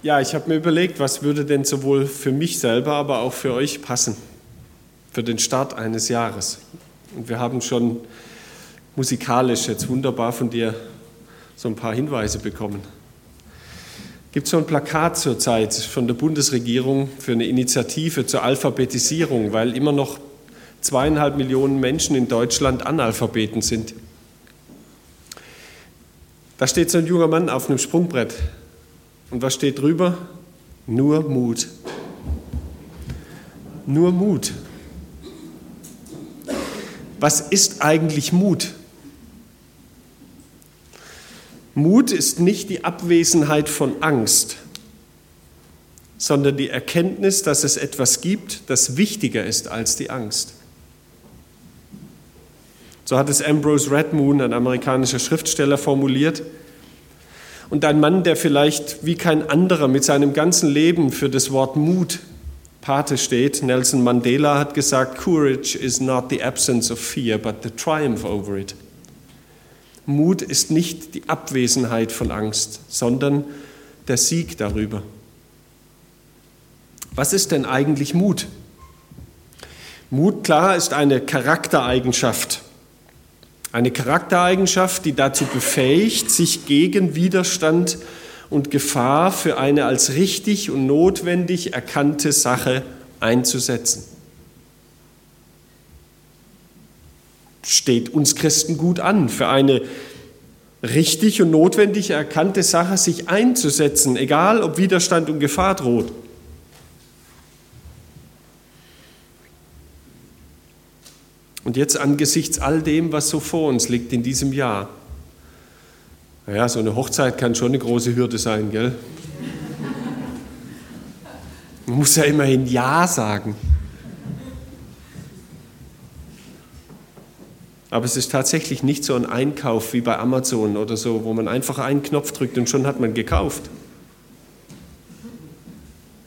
Ja, ich habe mir überlegt, was würde denn sowohl für mich selber, aber auch für euch passen, für den Start eines Jahres. Und wir haben schon musikalisch jetzt wunderbar von dir so ein paar Hinweise bekommen. Gibt es so ein Plakat zurzeit von der Bundesregierung für eine Initiative zur Alphabetisierung, weil immer noch zweieinhalb Millionen Menschen in Deutschland Analphabeten sind. Da steht so ein junger Mann auf einem Sprungbrett. Und was steht drüber? Nur Mut. Nur Mut. Was ist eigentlich Mut? Mut ist nicht die Abwesenheit von Angst, sondern die Erkenntnis, dass es etwas gibt, das wichtiger ist als die Angst. So hat es Ambrose Redmoon, ein amerikanischer Schriftsteller, formuliert. Und ein Mann, der vielleicht wie kein anderer mit seinem ganzen Leben für das Wort Mut Pate steht, Nelson Mandela hat gesagt, Courage is not the absence of fear, but the triumph over it. Mut ist nicht die Abwesenheit von Angst, sondern der Sieg darüber. Was ist denn eigentlich Mut? Mut, klar, ist eine Charaktereigenschaft. Eine Charaktereigenschaft, die dazu befähigt, sich gegen Widerstand und Gefahr für eine als richtig und notwendig erkannte Sache einzusetzen. Steht uns Christen gut an, für eine richtig und notwendig erkannte Sache sich einzusetzen, egal ob Widerstand und Gefahr droht. Und jetzt angesichts all dem, was so vor uns liegt in diesem Jahr. Naja, so eine Hochzeit kann schon eine große Hürde sein, gell? Man muss ja immerhin Ja sagen. Aber es ist tatsächlich nicht so ein Einkauf wie bei Amazon oder so, wo man einfach einen Knopf drückt und schon hat man gekauft.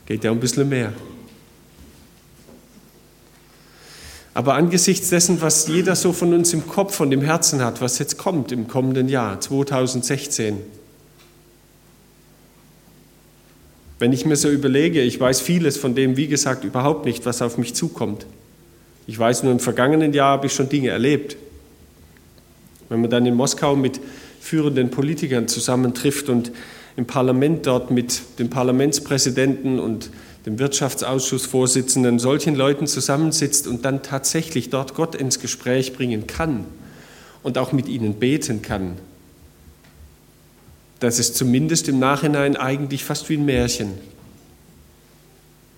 Geht ja ein bisschen mehr. Aber angesichts dessen, was jeder so von uns im Kopf und im Herzen hat, was jetzt kommt im kommenden Jahr 2016, wenn ich mir so überlege, ich weiß vieles von dem, wie gesagt, überhaupt nicht, was auf mich zukommt. Ich weiß nur, im vergangenen Jahr habe ich schon Dinge erlebt. Wenn man dann in Moskau mit führenden Politikern zusammentrifft und im Parlament dort mit dem Parlamentspräsidenten und dem Wirtschaftsausschussvorsitzenden, solchen Leuten zusammensitzt und dann tatsächlich dort Gott ins Gespräch bringen kann und auch mit ihnen beten kann. Das ist zumindest im Nachhinein eigentlich fast wie ein Märchen.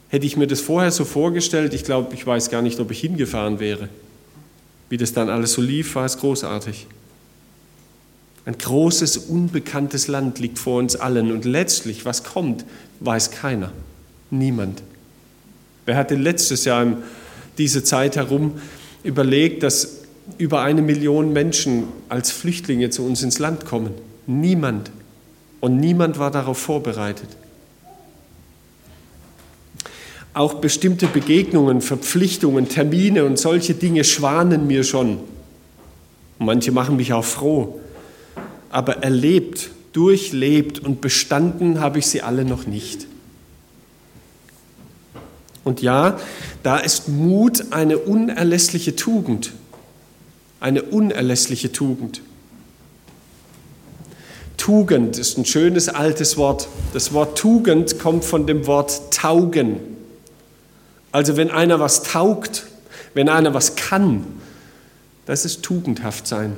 Hätte ich mir das vorher so vorgestellt, ich glaube, ich weiß gar nicht, ob ich hingefahren wäre. Wie das dann alles so lief, war es großartig. Ein großes, unbekanntes Land liegt vor uns allen und letztlich, was kommt, weiß keiner. Niemand. Wer hatte letztes Jahr in diese Zeit herum überlegt, dass über eine Million Menschen als Flüchtlinge zu uns ins Land kommen? Niemand. Und niemand war darauf vorbereitet. Auch bestimmte Begegnungen, Verpflichtungen, Termine und solche Dinge schwanen mir schon. manche machen mich auch froh. Aber erlebt, durchlebt und bestanden habe ich sie alle noch nicht. Und ja, da ist Mut eine unerlässliche Tugend. Eine unerlässliche Tugend. Tugend ist ein schönes altes Wort. Das Wort Tugend kommt von dem Wort taugen. Also wenn einer was taugt, wenn einer was kann, das ist tugendhaft sein.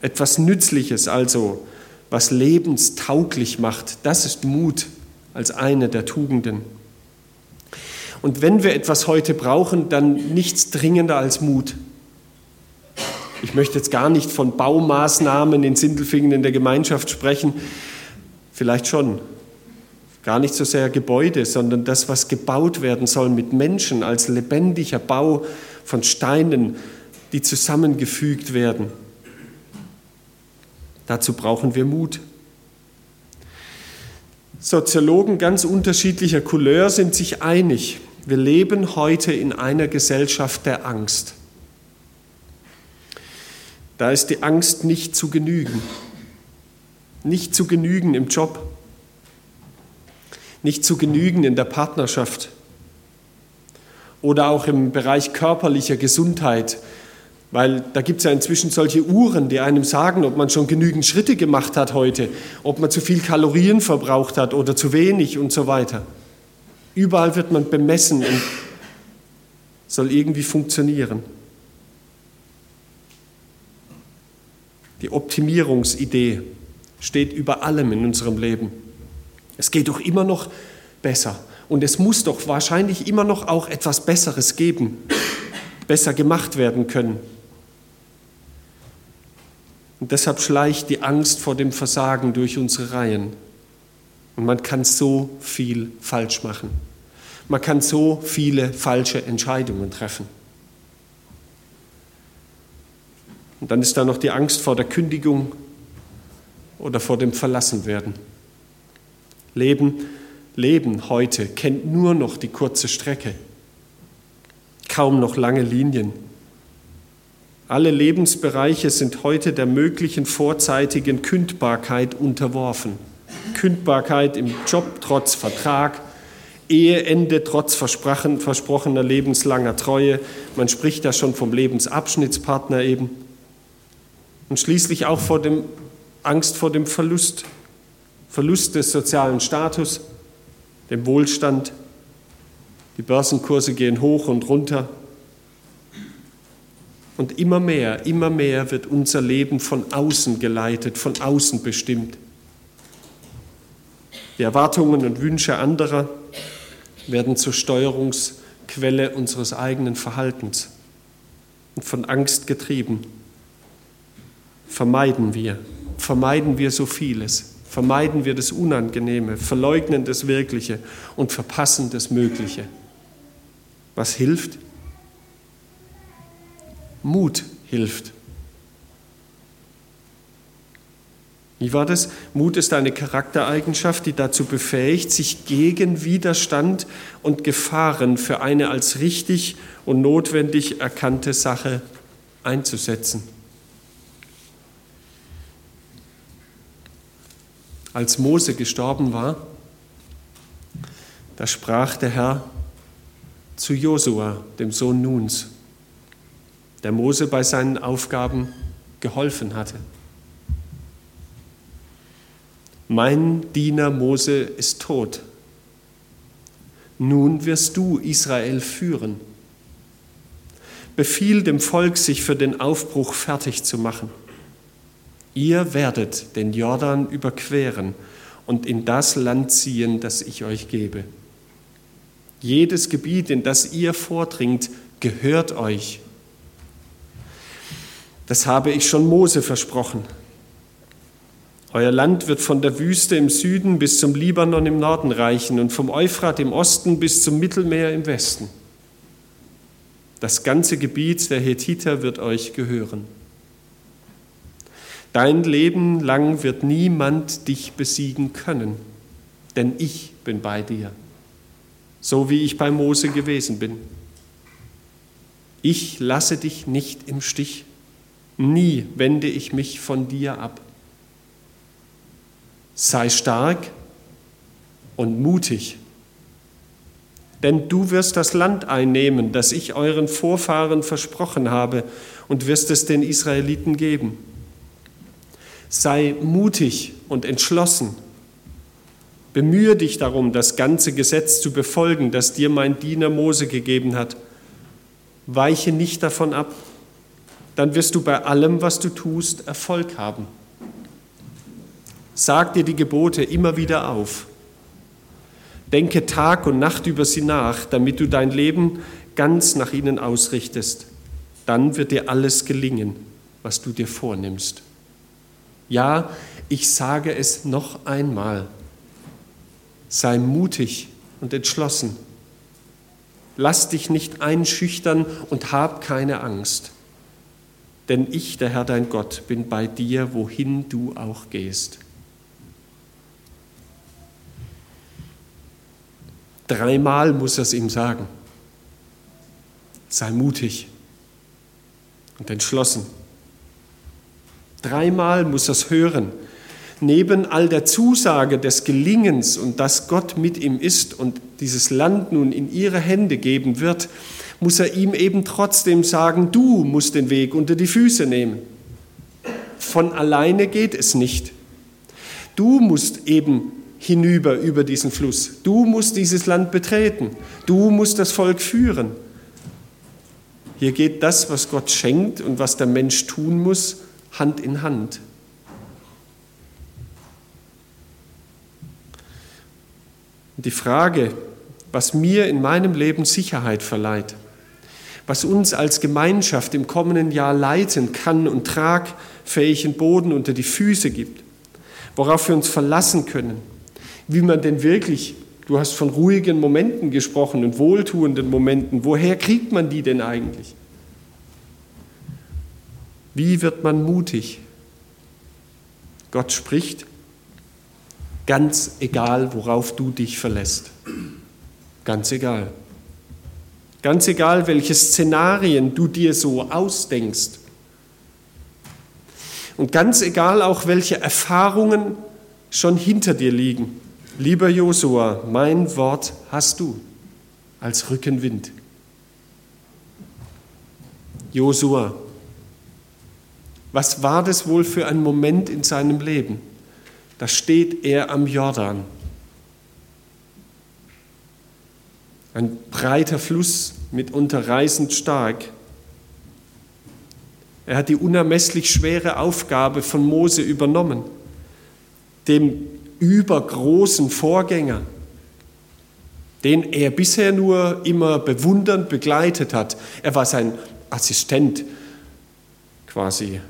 Etwas Nützliches also, was lebenstauglich macht, das ist Mut als eine der Tugenden. Und wenn wir etwas heute brauchen, dann nichts dringender als Mut. Ich möchte jetzt gar nicht von Baumaßnahmen in Sindelfingen in der Gemeinschaft sprechen, vielleicht schon. Gar nicht so sehr Gebäude, sondern das, was gebaut werden soll mit Menschen als lebendiger Bau von Steinen, die zusammengefügt werden. Dazu brauchen wir Mut. Soziologen ganz unterschiedlicher Couleur sind sich einig. Wir leben heute in einer Gesellschaft der Angst. Da ist die Angst nicht zu genügen. Nicht zu genügen im Job, nicht zu genügen in der Partnerschaft oder auch im Bereich körperlicher Gesundheit, weil da gibt es ja inzwischen solche Uhren, die einem sagen, ob man schon genügend Schritte gemacht hat heute, ob man zu viel Kalorien verbraucht hat oder zu wenig und so weiter. Überall wird man bemessen und soll irgendwie funktionieren. Die Optimierungsidee steht über allem in unserem Leben. Es geht doch immer noch besser. Und es muss doch wahrscheinlich immer noch auch etwas Besseres geben, besser gemacht werden können. Und deshalb schleicht die Angst vor dem Versagen durch unsere Reihen. Und man kann so viel falsch machen. Man kann so viele falsche Entscheidungen treffen. Und dann ist da noch die Angst vor der Kündigung oder vor dem Verlassenwerden. Leben, Leben heute kennt nur noch die kurze Strecke, kaum noch lange Linien. Alle Lebensbereiche sind heute der möglichen vorzeitigen Kündbarkeit unterworfen. Kündbarkeit im Job trotz Vertrag, Eheende trotz versprochener lebenslanger Treue. Man spricht da schon vom Lebensabschnittspartner eben. Und schließlich auch vor dem Angst vor dem Verlust, Verlust des sozialen Status, dem Wohlstand. Die Börsenkurse gehen hoch und runter. Und immer mehr, immer mehr wird unser Leben von außen geleitet, von außen bestimmt. Die Erwartungen und Wünsche anderer werden zur Steuerungsquelle unseres eigenen Verhaltens und von Angst getrieben. Vermeiden wir, vermeiden wir so vieles, vermeiden wir das Unangenehme, verleugnen das Wirkliche und verpassen das Mögliche. Was hilft? Mut hilft. Wie war das? Mut ist eine Charaktereigenschaft, die dazu befähigt, sich gegen Widerstand und Gefahren für eine als richtig und notwendig erkannte Sache einzusetzen. Als Mose gestorben war, da sprach der Herr zu Josua, dem Sohn Nuns, der Mose bei seinen Aufgaben geholfen hatte. Mein Diener Mose ist tot. Nun wirst du Israel führen. Befiehl dem Volk, sich für den Aufbruch fertig zu machen. Ihr werdet den Jordan überqueren und in das Land ziehen, das ich euch gebe. Jedes Gebiet, in das ihr vordringt, gehört euch. Das habe ich schon Mose versprochen. Euer Land wird von der Wüste im Süden bis zum Libanon im Norden reichen und vom Euphrat im Osten bis zum Mittelmeer im Westen. Das ganze Gebiet der Hethiter wird euch gehören. Dein Leben lang wird niemand dich besiegen können, denn ich bin bei dir, so wie ich bei Mose gewesen bin. Ich lasse dich nicht im Stich, nie wende ich mich von dir ab sei stark und mutig, denn du wirst das Land einnehmen, das ich euren Vorfahren versprochen habe, und wirst es den Israeliten geben. Sei mutig und entschlossen. Bemühe dich darum, das ganze Gesetz zu befolgen, das dir mein Diener Mose gegeben hat. Weiche nicht davon ab, dann wirst du bei allem, was du tust, Erfolg haben. Sag dir die Gebote immer wieder auf. Denke Tag und Nacht über sie nach, damit du dein Leben ganz nach ihnen ausrichtest. Dann wird dir alles gelingen, was du dir vornimmst. Ja, ich sage es noch einmal. Sei mutig und entschlossen. Lass dich nicht einschüchtern und hab keine Angst. Denn ich, der Herr dein Gott, bin bei dir, wohin du auch gehst. Dreimal muss er es ihm sagen. Sei mutig und entschlossen. Dreimal muss er es hören. neben all der Zusage des Gelingens und dass Gott mit ihm ist und dieses Land nun in ihre Hände geben wird, muss er ihm eben trotzdem sagen, du musst den Weg unter die Füße nehmen. Von alleine geht es nicht. Du musst eben hinüber über diesen Fluss. Du musst dieses Land betreten. Du musst das Volk führen. Hier geht das, was Gott schenkt und was der Mensch tun muss, Hand in Hand. Die Frage, was mir in meinem Leben Sicherheit verleiht, was uns als Gemeinschaft im kommenden Jahr leiten kann und tragfähigen Boden unter die Füße gibt, worauf wir uns verlassen können, wie man denn wirklich, du hast von ruhigen Momenten gesprochen und wohltuenden Momenten, woher kriegt man die denn eigentlich? Wie wird man mutig? Gott spricht, ganz egal, worauf du dich verlässt. Ganz egal. Ganz egal, welche Szenarien du dir so ausdenkst. Und ganz egal auch, welche Erfahrungen schon hinter dir liegen. Lieber Josua, mein Wort hast du als Rückenwind. Josua, was war das wohl für ein Moment in seinem Leben? Da steht er am Jordan. Ein breiter Fluss, mitunter reißend stark. Er hat die unermesslich schwere Aufgabe von Mose übernommen, dem übergroßen Vorgänger, den er bisher nur immer bewundernd begleitet hat. Er war sein Assistent quasi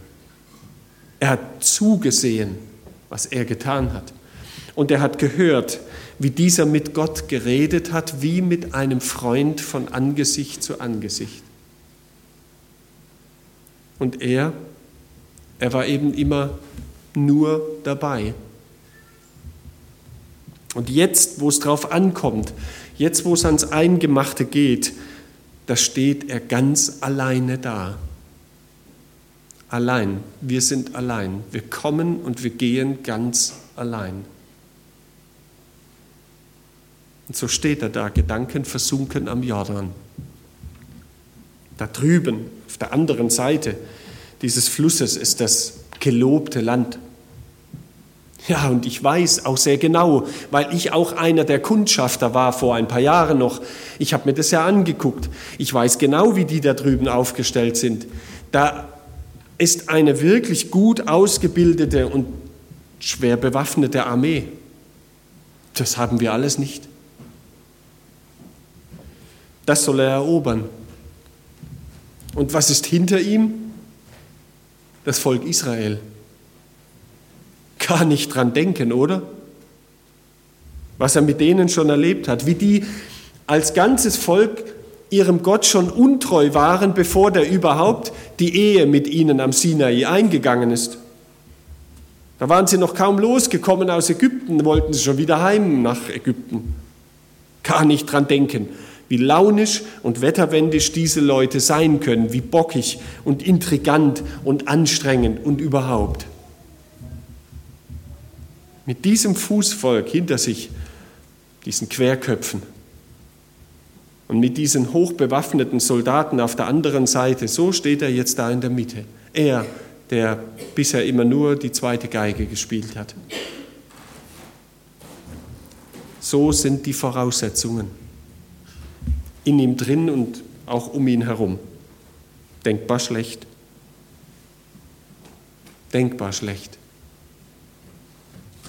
er hat zugesehen, was er getan hat. Und er hat gehört, wie dieser mit Gott geredet hat, wie mit einem Freund von Angesicht zu Angesicht. Und er, er war eben immer nur dabei. Und jetzt, wo es drauf ankommt, jetzt, wo es ans Eingemachte geht, da steht er ganz alleine da allein. Wir sind allein. Wir kommen und wir gehen ganz allein. Und so steht er da, Gedanken versunken am Jordan. Da drüben, auf der anderen Seite dieses Flusses, ist das gelobte Land. Ja, und ich weiß auch sehr genau, weil ich auch einer der Kundschafter war vor ein paar Jahren noch. Ich habe mir das ja angeguckt. Ich weiß genau, wie die da drüben aufgestellt sind. Da ist eine wirklich gut ausgebildete und schwer bewaffnete Armee. Das haben wir alles nicht. Das soll er erobern. Und was ist hinter ihm? Das Volk Israel. Gar nicht dran denken, oder? Was er mit denen schon erlebt hat, wie die als ganzes Volk ihrem Gott schon untreu waren, bevor der überhaupt die Ehe mit ihnen am Sinai eingegangen ist. Da waren sie noch kaum losgekommen aus Ägypten, wollten sie schon wieder heim nach Ägypten. Gar nicht dran denken, wie launisch und wetterwendisch diese Leute sein können, wie bockig und intrigant und anstrengend und überhaupt. Mit diesem Fußvolk hinter sich, diesen Querköpfen, und mit diesen hochbewaffneten Soldaten auf der anderen Seite, so steht er jetzt da in der Mitte. Er, der bisher immer nur die zweite Geige gespielt hat. So sind die Voraussetzungen in ihm drin und auch um ihn herum. Denkbar schlecht. Denkbar schlecht.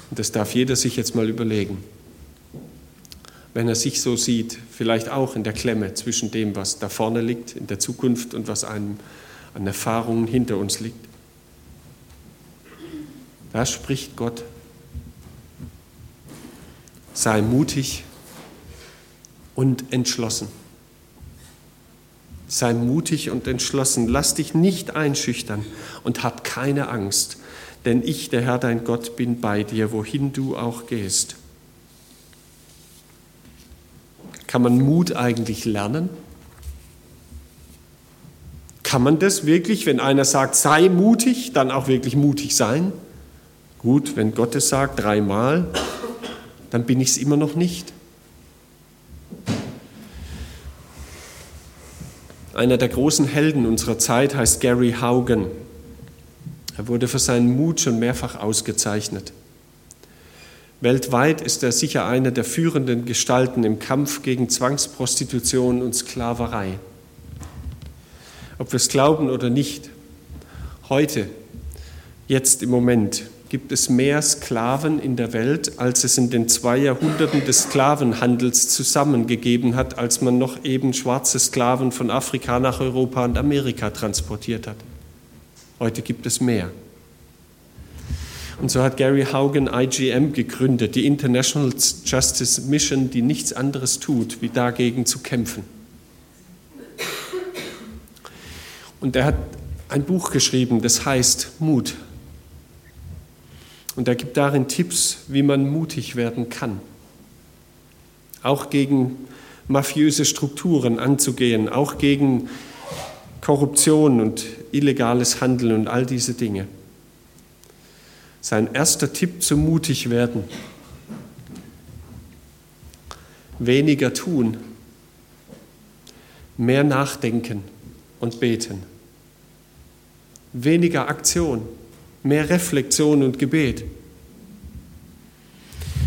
Und das darf jeder sich jetzt mal überlegen wenn er sich so sieht, vielleicht auch in der Klemme zwischen dem, was da vorne liegt, in der Zukunft und was einem an Erfahrungen hinter uns liegt. Da spricht Gott. Sei mutig und entschlossen. Sei mutig und entschlossen. Lass dich nicht einschüchtern und hab keine Angst, denn ich, der Herr dein Gott, bin bei dir, wohin du auch gehst. Kann man Mut eigentlich lernen? Kann man das wirklich, wenn einer sagt, sei mutig, dann auch wirklich mutig sein? Gut, wenn Gott es sagt dreimal, dann bin ich es immer noch nicht. Einer der großen Helden unserer Zeit heißt Gary Haugen. Er wurde für seinen Mut schon mehrfach ausgezeichnet. Weltweit ist er sicher einer der führenden Gestalten im Kampf gegen Zwangsprostitution und Sklaverei. Ob wir es glauben oder nicht, heute, jetzt im Moment, gibt es mehr Sklaven in der Welt, als es in den zwei Jahrhunderten des Sklavenhandels zusammengegeben hat, als man noch eben schwarze Sklaven von Afrika nach Europa und Amerika transportiert hat. Heute gibt es mehr. Und so hat Gary Haugen IGM gegründet, die International Justice Mission, die nichts anderes tut, wie dagegen zu kämpfen. Und er hat ein Buch geschrieben, das heißt Mut. Und er gibt darin Tipps, wie man mutig werden kann. Auch gegen mafiöse Strukturen anzugehen, auch gegen Korruption und illegales Handeln und all diese Dinge. Sein erster Tipp zum mutig werden. Weniger tun, mehr nachdenken und beten. Weniger Aktion, mehr Reflexion und Gebet.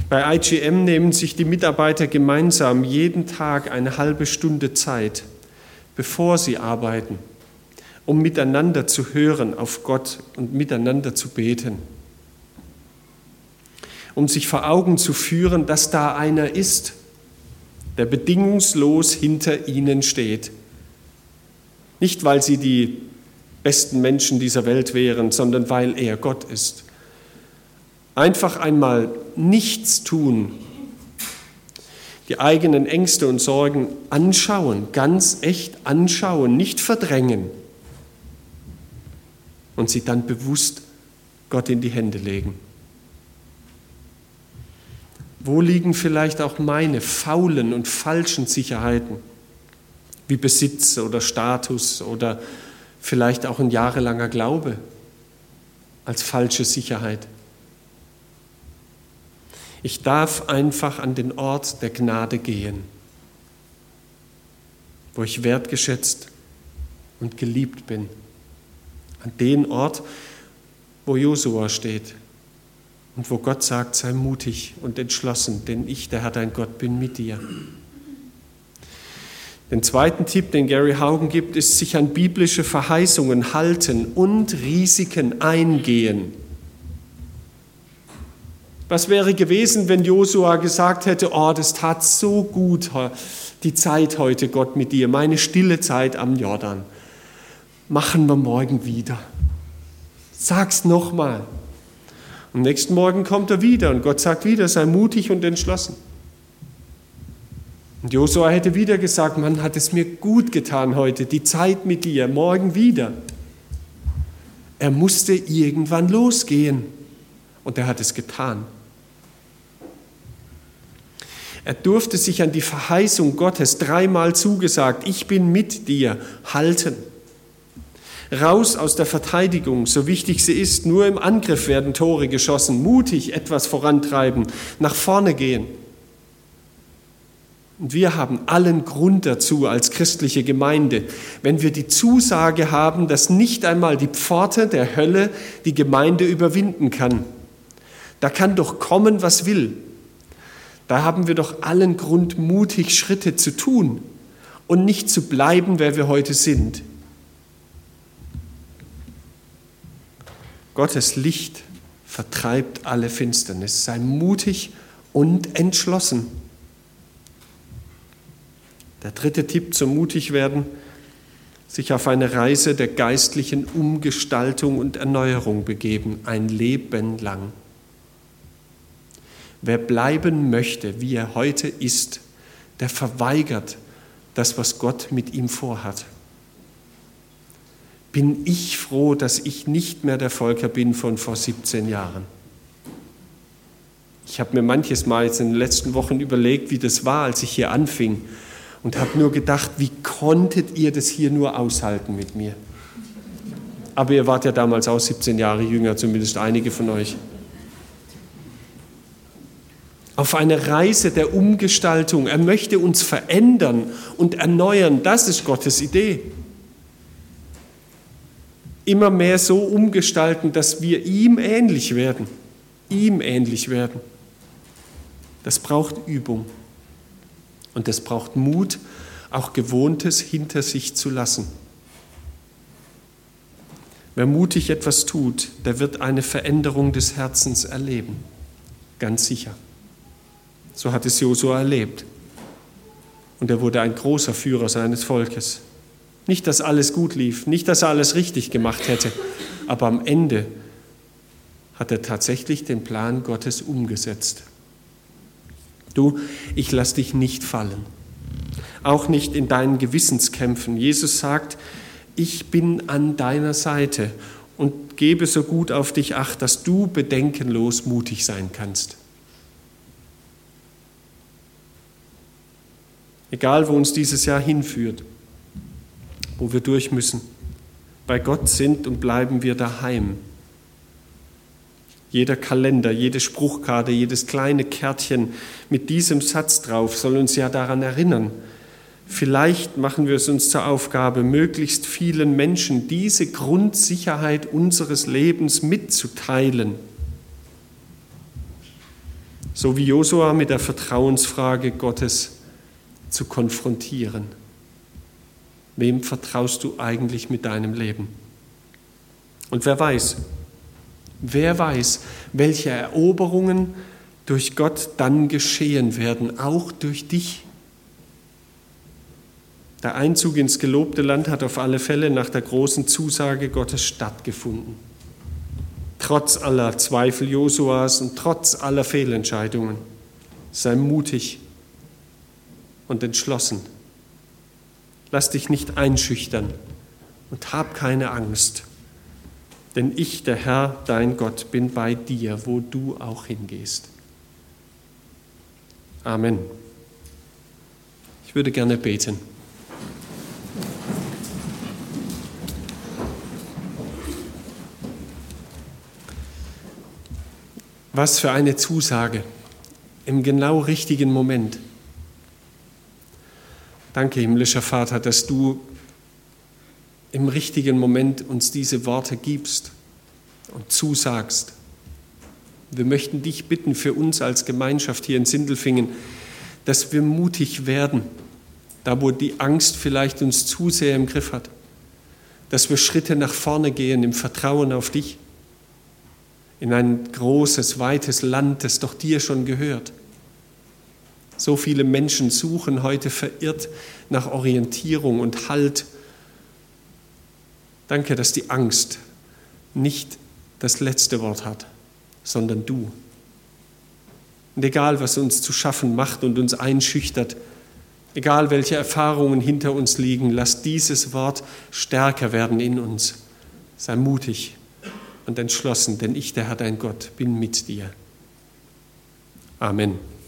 Bei IGM nehmen sich die Mitarbeiter gemeinsam jeden Tag eine halbe Stunde Zeit, bevor sie arbeiten, um miteinander zu hören auf Gott und miteinander zu beten. Um sich vor Augen zu führen, dass da einer ist, der bedingungslos hinter ihnen steht. Nicht, weil sie die besten Menschen dieser Welt wären, sondern weil er Gott ist. Einfach einmal nichts tun, die eigenen Ängste und Sorgen anschauen, ganz echt anschauen, nicht verdrängen und sie dann bewusst Gott in die Hände legen. Wo liegen vielleicht auch meine faulen und falschen Sicherheiten, wie Besitz oder Status oder vielleicht auch ein jahrelanger Glaube als falsche Sicherheit. Ich darf einfach an den Ort der Gnade gehen, wo ich wertgeschätzt und geliebt bin. An den Ort, wo Josua steht und wo Gott sagt, sei mutig und entschlossen, denn ich, der Herr dein Gott, bin mit dir. Den zweiten Tipp, den Gary Haugen gibt, ist sich an biblische Verheißungen halten und Risiken eingehen. Was wäre gewesen, wenn Josua gesagt hätte, oh, das tat so gut, die Zeit heute, Gott, mit dir, meine stille Zeit am Jordan. Machen wir morgen wieder. Sag's nochmal. Am nächsten Morgen kommt er wieder und Gott sagt wieder, sei mutig und entschlossen. Und Josua hätte wieder gesagt, Mann, hat es mir gut getan heute, die Zeit mit dir, morgen wieder. Er musste irgendwann losgehen und er hat es getan. Er durfte sich an die Verheißung Gottes dreimal zugesagt, ich bin mit dir, halten. Raus aus der Verteidigung, so wichtig sie ist, nur im Angriff werden Tore geschossen, mutig etwas vorantreiben, nach vorne gehen. Und wir haben allen Grund dazu als christliche Gemeinde, wenn wir die Zusage haben, dass nicht einmal die Pforte der Hölle die Gemeinde überwinden kann. Da kann doch kommen, was will. Da haben wir doch allen Grund, mutig Schritte zu tun und nicht zu bleiben, wer wir heute sind. Gottes Licht vertreibt alle Finsternis. Sei mutig und entschlossen. Der dritte Tipp zum Mutigwerden, sich auf eine Reise der geistlichen Umgestaltung und Erneuerung begeben, ein Leben lang. Wer bleiben möchte, wie er heute ist, der verweigert das, was Gott mit ihm vorhat. Bin ich froh, dass ich nicht mehr der Volker bin von vor 17 Jahren. Ich habe mir manches Mal jetzt in den letzten Wochen überlegt, wie das war, als ich hier anfing und habe nur gedacht, wie konntet ihr das hier nur aushalten mit mir? Aber ihr wart ja damals auch 17 Jahre jünger, zumindest einige von euch. auf eine Reise der Umgestaltung. Er möchte uns verändern und erneuern. Das ist Gottes Idee. Immer mehr so umgestalten, dass wir ihm ähnlich werden. Ihm ähnlich werden. Das braucht Übung. Und das braucht Mut, auch Gewohntes hinter sich zu lassen. Wer mutig etwas tut, der wird eine Veränderung des Herzens erleben. Ganz sicher. So hat es Josua erlebt. Und er wurde ein großer Führer seines Volkes. Nicht, dass alles gut lief, nicht, dass er alles richtig gemacht hätte, aber am Ende hat er tatsächlich den Plan Gottes umgesetzt. Du, ich lass dich nicht fallen, auch nicht in deinen Gewissenskämpfen. Jesus sagt, ich bin an deiner Seite und gebe so gut auf dich acht, dass du bedenkenlos mutig sein kannst. Egal, wo uns dieses Jahr hinführt, wo wir durch müssen, bei Gott sind und bleiben wir daheim. Jeder Kalender, jede Spruchkarte, jedes kleine Kärtchen mit diesem Satz drauf soll uns ja daran erinnern. Vielleicht machen wir es uns zur Aufgabe, möglichst vielen Menschen diese Grundsicherheit unseres Lebens mitzuteilen. So wie Josua mit der Vertrauensfrage Gottes zu konfrontieren. Wem vertraust du eigentlich mit deinem Leben? Und wer weiß, wer weiß, welche Eroberungen durch Gott dann geschehen werden, auch durch dich. Der Einzug ins gelobte Land hat auf alle Fälle nach der großen Zusage Gottes stattgefunden. Trotz aller Zweifel Josuas und trotz aller Fehlentscheidungen. Sei mutig und entschlossen. Lass dich nicht einschüchtern und hab keine Angst, denn ich, der Herr, dein Gott, bin bei dir, wo du auch hingehst. Amen. Ich würde gerne beten. Was für eine Zusage im genau richtigen Moment. Danke, himmlischer Vater, dass du im richtigen Moment uns diese Worte gibst und zusagst. Wir möchten dich bitten für uns als Gemeinschaft hier in Sindelfingen, dass wir mutig werden, da wo die Angst vielleicht uns zu sehr im Griff hat, dass wir Schritte nach vorne gehen im Vertrauen auf dich, in ein großes, weites Land, das doch dir schon gehört so viele Menschen suchen heute verirrt nach Orientierung und Halt. Danke, dass die Angst nicht das letzte Wort hat, sondern du. Und egal, was uns zu schaffen macht und uns einschüchtert, egal welche Erfahrungen hinter uns liegen, lass dieses Wort stärker werden in uns. Sei mutig und entschlossen, denn ich, der Herr dein Gott, bin mit dir. Amen.